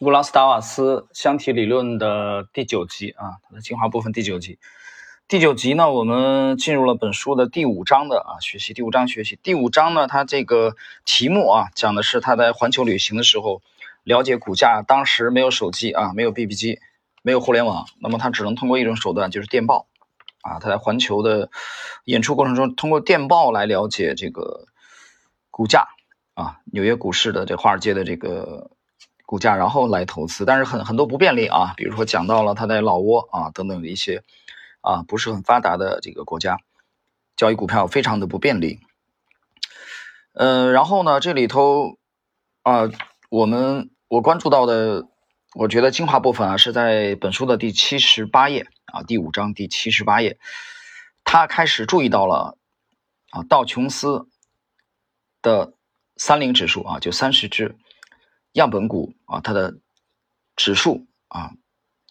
乌拉斯达瓦斯箱体理论的第九集啊，它的精华部分第九集。第九集呢，我们进入了本书的第五章的啊学习。第五章学习第五章呢，它这个题目啊，讲的是他在环球旅行的时候了解股价。当时没有手机啊，没有 BB 机，没有互联网，那么他只能通过一种手段，就是电报啊。他在环球的演出过程中，通过电报来了解这个股价啊，纽约股市的这华尔街的这个。股价，然后来投资，但是很很多不便利啊，比如说讲到了他在老挝啊等等的一些啊不是很发达的这个国家，交易股票非常的不便利。嗯，然后呢，这里头啊，我们我关注到的，我觉得精华部分啊是在本书的第七十八页啊，第五章第七十八页，他开始注意到了啊道琼斯的三零指数啊，就三十只。样本股啊，它的指数啊，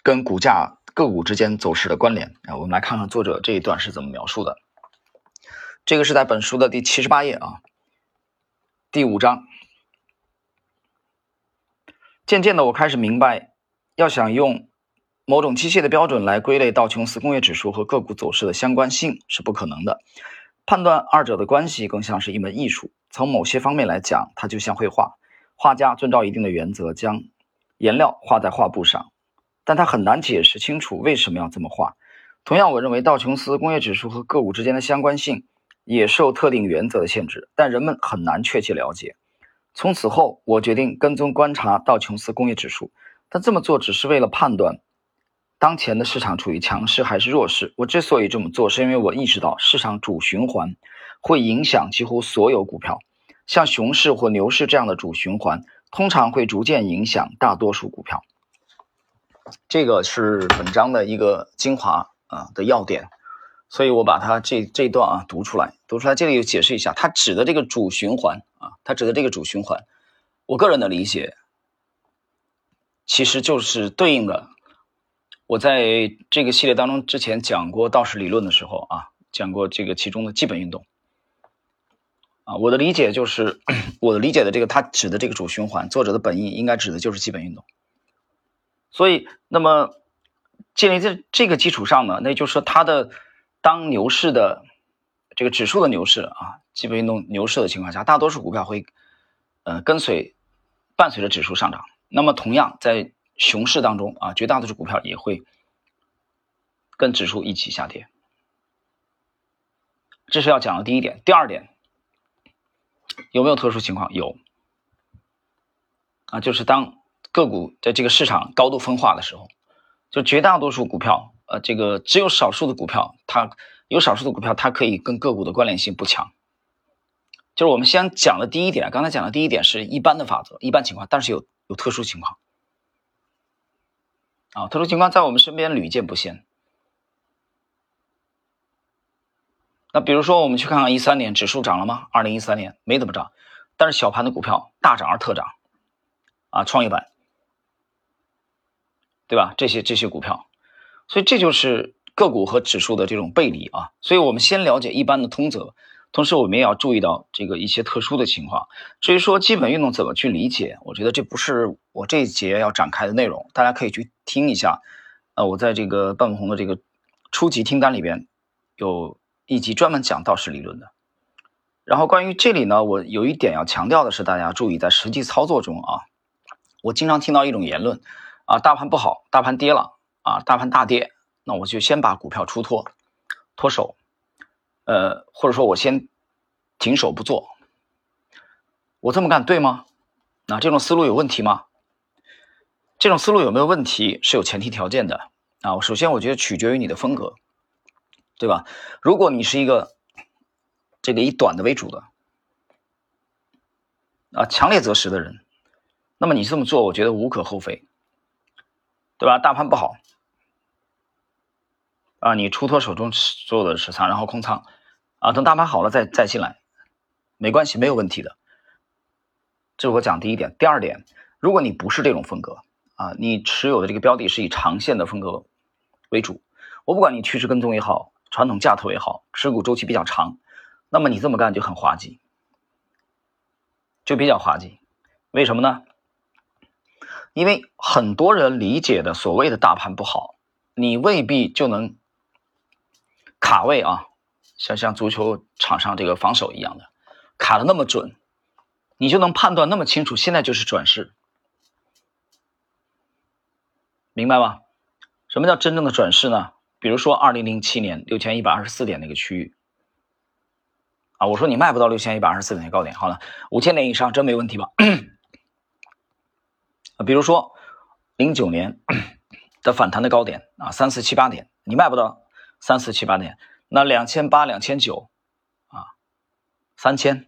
跟股价个股之间走势的关联啊，我们来看看作者这一段是怎么描述的。这个是在本书的第七十八页啊，第五章。渐渐的，我开始明白，要想用某种机械的标准来归类道琼斯工业指数和个股走势的相关性是不可能的。判断二者的关系更像是一门艺术。从某些方面来讲，它就像绘画。画家遵照一定的原则，将颜料画在画布上，但他很难解释清楚为什么要这么画。同样，我认为道琼斯工业指数和个股之间的相关性也受特定原则的限制，但人们很难确切了解。从此后，我决定跟踪观察道琼斯工业指数，但这么做只是为了判断当前的市场处于强势还是弱势。我之所以这么做，是因为我意识到市场主循环会影响几乎所有股票。像熊市或牛市这样的主循环，通常会逐渐影响大多数股票。这个是本章的一个精华啊的要点，所以我把它这这段啊读出来，读出来。这里解释一下，它指的这个主循环啊，它指的这个主循环，我个人的理解，其实就是对应的。我在这个系列当中之前讲过道氏理论的时候啊，讲过这个其中的基本运动。啊，我的理解就是，我的理解的这个，它指的这个主循环，作者的本意应该指的就是基本运动。所以，那么建立在这个基础上呢，那就是说，它的当牛市的这个指数的牛市啊，基本运动牛市的情况下，大多数股票会呃跟随伴随着指数上涨。那么，同样在熊市当中啊，绝大多数股票也会跟指数一起下跌。这是要讲的第一点。第二点。有没有特殊情况？有啊，就是当个股在这个市场高度分化的时候，就绝大多数股票，呃，这个只有少数的股票，它有少数的股票，它可以跟个股的关联性不强。就是我们先讲的第一点，刚才讲的第一点是一般的法则，一般情况，但是有有特殊情况啊，特殊情况在我们身边屡见不鲜。那比如说，我们去看看一三年指数涨了吗？二零一三年没怎么涨，但是小盘的股票大涨而特涨，啊，创业板，对吧？这些这些股票，所以这就是个股和指数的这种背离啊。所以我们先了解一般的通则，同时我们也要注意到这个一些特殊的情况。至于说基本运动怎么去理解，我觉得这不是我这一节要展开的内容，大家可以去听一下。呃，我在这个半红的这个初级听单里边有。以及专门讲道氏理论的。然后关于这里呢，我有一点要强调的是，大家注意在实际操作中啊，我经常听到一种言论啊，大盘不好，大盘跌了啊，大盘大跌，那我就先把股票出脱，脱手，呃，或者说我先停手不做。我这么干对吗？那这种思路有问题吗？这种思路有没有问题是有前提条件的啊。首先，我觉得取决于你的风格。对吧？如果你是一个这个以短的为主的啊，强烈择时的人，那么你这么做，我觉得无可厚非，对吧？大盘不好啊，你出脱手中所有的持仓，然后空仓啊，等大盘好了再再进来，没关系，没有问题的。这是我讲第一点。第二点，如果你不是这种风格啊，你持有的这个标的是以长线的风格为主，我不管你趋势跟踪也好。传统价投也好，持股周期比较长，那么你这么干就很滑稽，就比较滑稽。为什么呢？因为很多人理解的所谓的大盘不好，你未必就能卡位啊，像像足球场上这个防守一样的卡的那么准，你就能判断那么清楚，现在就是转势，明白吗？什么叫真正的转势呢？比如说二零零七年六千一百二十四点那个区域啊，我说你卖不到六千一百二十四点的高点，好了，五千点以上真没问题吧？啊，比如说零九年的反弹的高点啊，三四七八点，你卖不到三四七八点，那两千八、两千九啊，三千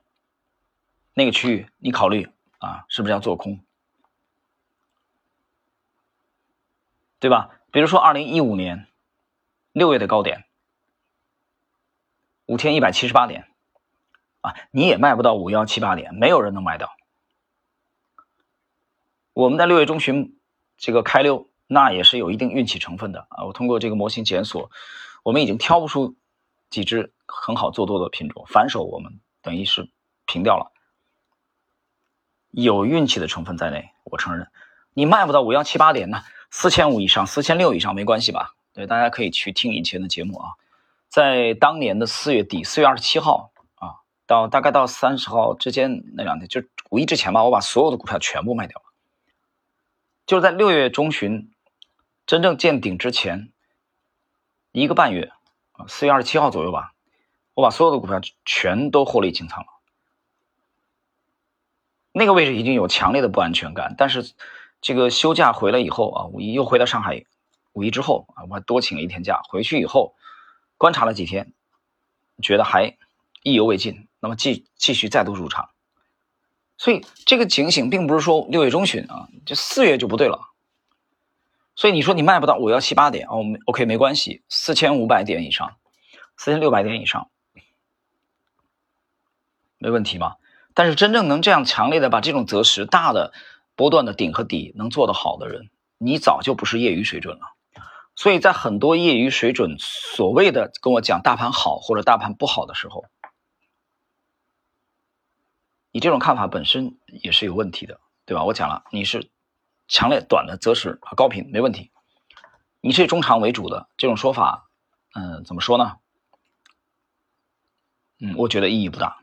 那个区域，你考虑啊，是不是要做空？对吧？比如说二零一五年六月的高点五千一百七十八点啊，你也卖不到五幺七八点，没有人能买到。我们在六月中旬这个开溜，那也是有一定运气成分的啊。我通过这个模型检索，我们已经挑不出几只很好做多的品种，反手我们等于是平掉了，有运气的成分在内，我承认。你卖不到五幺七八点呢，四千五以上、四千六以上没关系吧？对，大家可以去听以前的节目啊。在当年的四月底，四月二十七号啊，到大概到三十号之间那两天，就五一之前吧，我把所有的股票全部卖掉了。就是在六月中旬真正见顶之前一个半月啊，四月二十七号左右吧，我把所有的股票全都获利清仓了。那个位置已经有强烈的不安全感，但是这个休假回来以后啊，五一又回到上海，五一之后啊，我还多请了一天假。回去以后观察了几天，觉得还意犹未尽，那么继继续再度入场。所以这个警醒并不是说六月中旬啊，就四月就不对了。所以你说你卖不到五幺七八点哦，OK 没关系，四千五百点以上，四千六百点以上，没问题吗？但是真正能这样强烈的把这种择时大的波段的顶和底能做得好的人，你早就不是业余水准了。所以在很多业余水准所谓的跟我讲大盘好或者大盘不好的时候。你这种看法本身也是有问题的，对吧？我讲了，你是强烈短的择时和高频没问题，你是以中长为主的这种说法，嗯，怎么说呢？嗯，我觉得意义不大。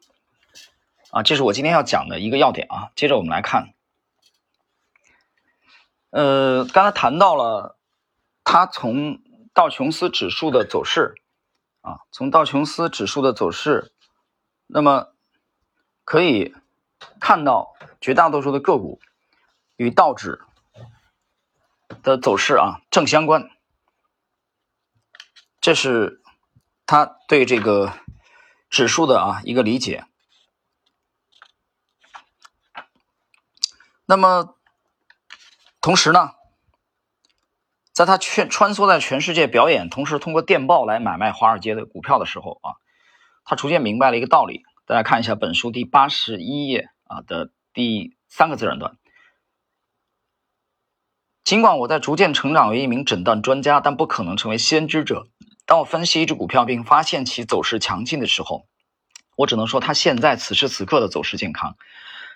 啊，这是我今天要讲的一个要点啊。接着我们来看，呃，刚才谈到了它从道琼斯指数的走势啊，从道琼斯指数的走势，那么。可以看到，绝大多数的个股与道指的走势啊正相关，这是他对这个指数的啊一个理解。那么同时呢，在他穿穿梭在全世界表演，同时通过电报来买卖华尔街的股票的时候啊，他逐渐明白了一个道理。大家看一下本书第八十一页啊的第三个自然段。尽管我在逐渐成长为一名诊断专家，但不可能成为先知者。当我分析一只股票并发现其走势强劲的时候，我只能说它现在此时此刻的走势健康。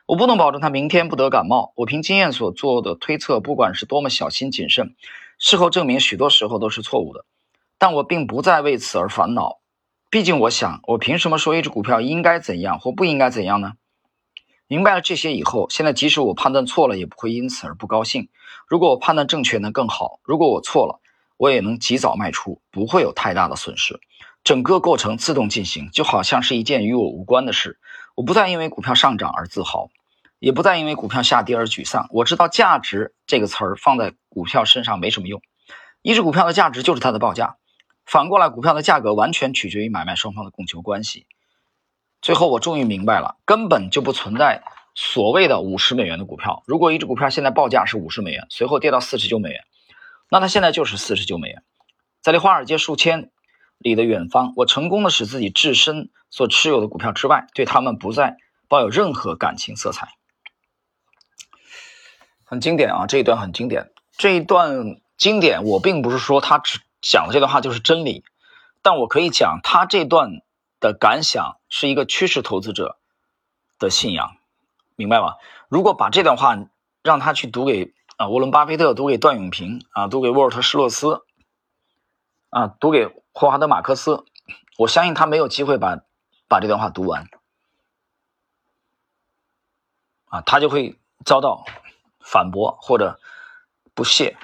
我不能保证它明天不得感冒。我凭经验所做的推测，不管是多么小心谨慎，事后证明许多时候都是错误的。但我并不再为此而烦恼。毕竟，我想，我凭什么说一只股票应该怎样或不应该怎样呢？明白了这些以后，现在即使我判断错了，也不会因此而不高兴。如果我判断正确，那更好；如果我错了，我也能及早卖出，不会有太大的损失。整个过程自动进行，就好像是一件与我无关的事。我不再因为股票上涨而自豪，也不再因为股票下跌而沮丧。我知道“价值”这个词儿放在股票身上没什么用。一只股票的价值就是它的报价。反过来，股票的价格完全取决于买卖双方的供求关系。最后，我终于明白了，根本就不存在所谓的五十美元的股票。如果一只股票现在报价是五十美元，随后跌到四十九美元，那它现在就是四十九美元。在离华尔街数千里的远方，我成功的使自己置身所持有的股票之外，对他们不再抱有任何感情色彩。很经典啊，这一段很经典。这一段经典，我并不是说他只。讲的这段话就是真理，但我可以讲他这段的感想是一个趋势投资者的信仰，明白吗？如果把这段话让他去读给啊，沃伦巴菲特读给段永平啊，读给沃尔特施洛斯啊，读给霍华德马克思，我相信他没有机会把把这段话读完啊，他就会遭到反驳或者不屑，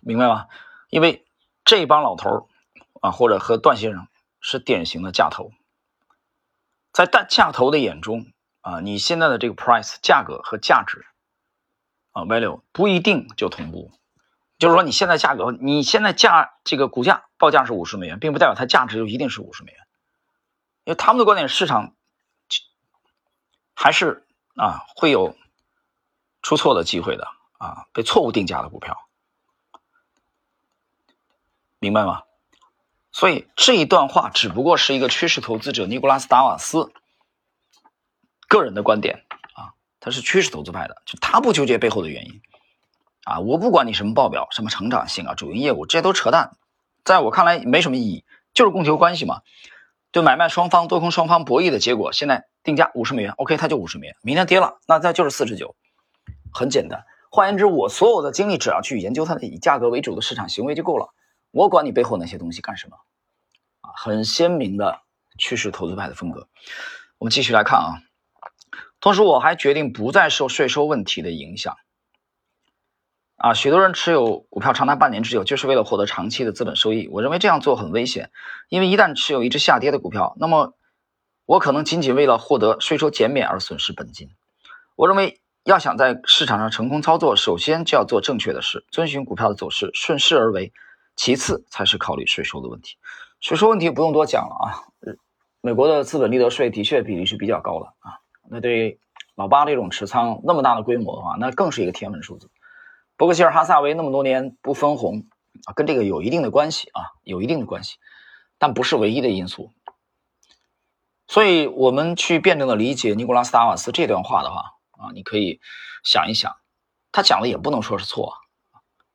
明白吗？因为这帮老头啊，或者和段先生是典型的价投，在大价投的眼中啊，你现在的这个 price 价格和价值。啊，value 不一定就同步，就是说你现在价格，你现在价这个股价报价是五十美元，并不代表它价值就一定是五十美元，因为他们的观点，市场还是啊会有出错的机会的啊，被错误定价的股票，明白吗？所以这一段话只不过是一个趋势投资者尼古拉斯达瓦斯个人的观点啊。他是趋势投资派的，就他不纠结背后的原因，啊，我不管你什么报表、什么成长性啊、主营业务，这些都扯淡，在我看来没什么意义，就是供求关系嘛，对买卖双方、多空双方博弈的结果。现在定价五十美元，OK，它就五十美元。明天跌了，那再就是四十九，很简单。换言之，我所有的精力只要去研究它的以价格为主的市场行为就够了，我管你背后那些东西干什么？啊，很鲜明的趋势投资派的风格。我们继续来看啊。同时，我还决定不再受税收问题的影响。啊，许多人持有股票长达半年之久，就是为了获得长期的资本收益。我认为这样做很危险，因为一旦持有一只下跌的股票，那么我可能仅仅为了获得税收减免而损失本金。我认为，要想在市场上成功操作，首先就要做正确的事，遵循股票的走势，顺势而为。其次才是考虑税收的问题。税收问题不用多讲了啊，美国的资本利得税的确比例是比较高的啊。那对老八这种持仓那么大的规模的话，那更是一个天文数字。伯克希尔哈萨维那么多年不分红啊，跟这个有一定的关系啊，有一定的关系，但不是唯一的因素。所以，我们去辩证的理解尼古拉斯达瓦斯这段话的话啊，你可以想一想，他讲的也不能说是错，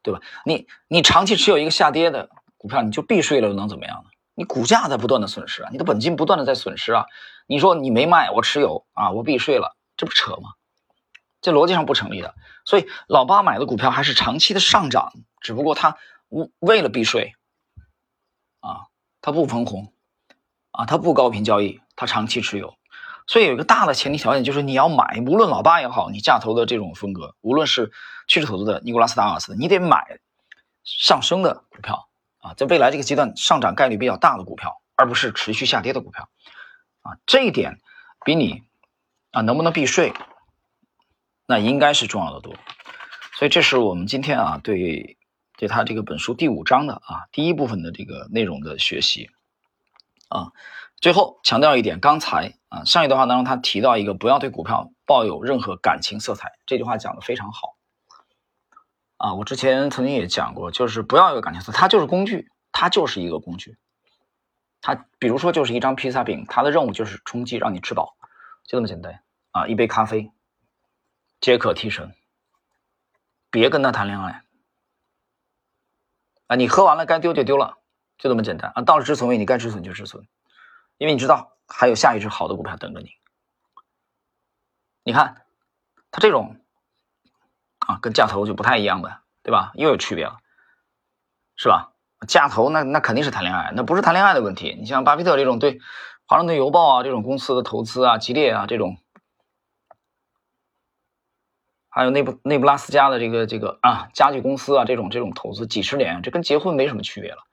对吧？你你长期持有一个下跌的股票，你就避税了，又能怎么样呢？你股价在不断的损失啊，你的本金不断的在损失啊。你说你没卖，我持有啊，我避税了，这不扯吗？这逻辑上不成立的。所以老八买的股票还是长期的上涨，只不过他为了避税啊，他不分红啊，他不高频交易，他长期持有。所以有一个大的前提条件就是你要买，无论老八也好，你价投的这种风格，无论是趋势投资的尼古拉斯达瓦斯，你得买上升的股票。啊，在未来这个阶段上涨概率比较大的股票，而不是持续下跌的股票，啊，这一点比你啊能不能避税，那应该是重要的多。所以这是我们今天啊对对他这个本书第五章的啊第一部分的这个内容的学习。啊，最后强调一点，刚才啊上一段话当中他提到一个不要对股票抱有任何感情色彩，这句话讲的非常好。啊，我之前曾经也讲过，就是不要有感情色，它就是工具，它就是一个工具。它比如说就是一张披萨饼，它的任务就是充饥，让你吃饱，就这么简单啊。一杯咖啡，皆可提神。别跟他谈恋爱啊！你喝完了该丢就丢了，就这么简单啊。到了止损位，你该止损就止损，因为你知道还有下一只好的股票等着你。你看，它这种。啊，跟价投就不太一样的，对吧？又有区别了，是吧？价投那那肯定是谈恋爱，那不是谈恋爱的问题。你像巴菲特这种对华盛顿邮报啊这种公司的投资啊，吉列啊这种，还有内布内布拉斯加的这个这个啊家具公司啊这种这种投资几十年，这跟结婚没什么区别了。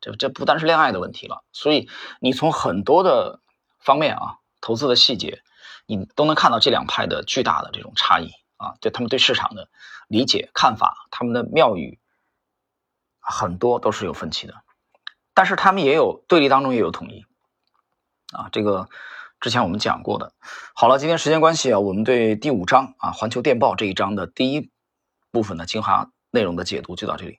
这这不单是恋爱的问题了，所以你从很多的方面啊，投资的细节，你都能看到这两派的巨大的这种差异。啊，对他们对市场的理解看法，他们的妙语很多都是有分歧的，但是他们也有对立当中也有统一。啊，这个之前我们讲过的。好了，今天时间关系啊，我们对第五章啊《环球电报》这一章的第一部分的精华内容的解读就到这里。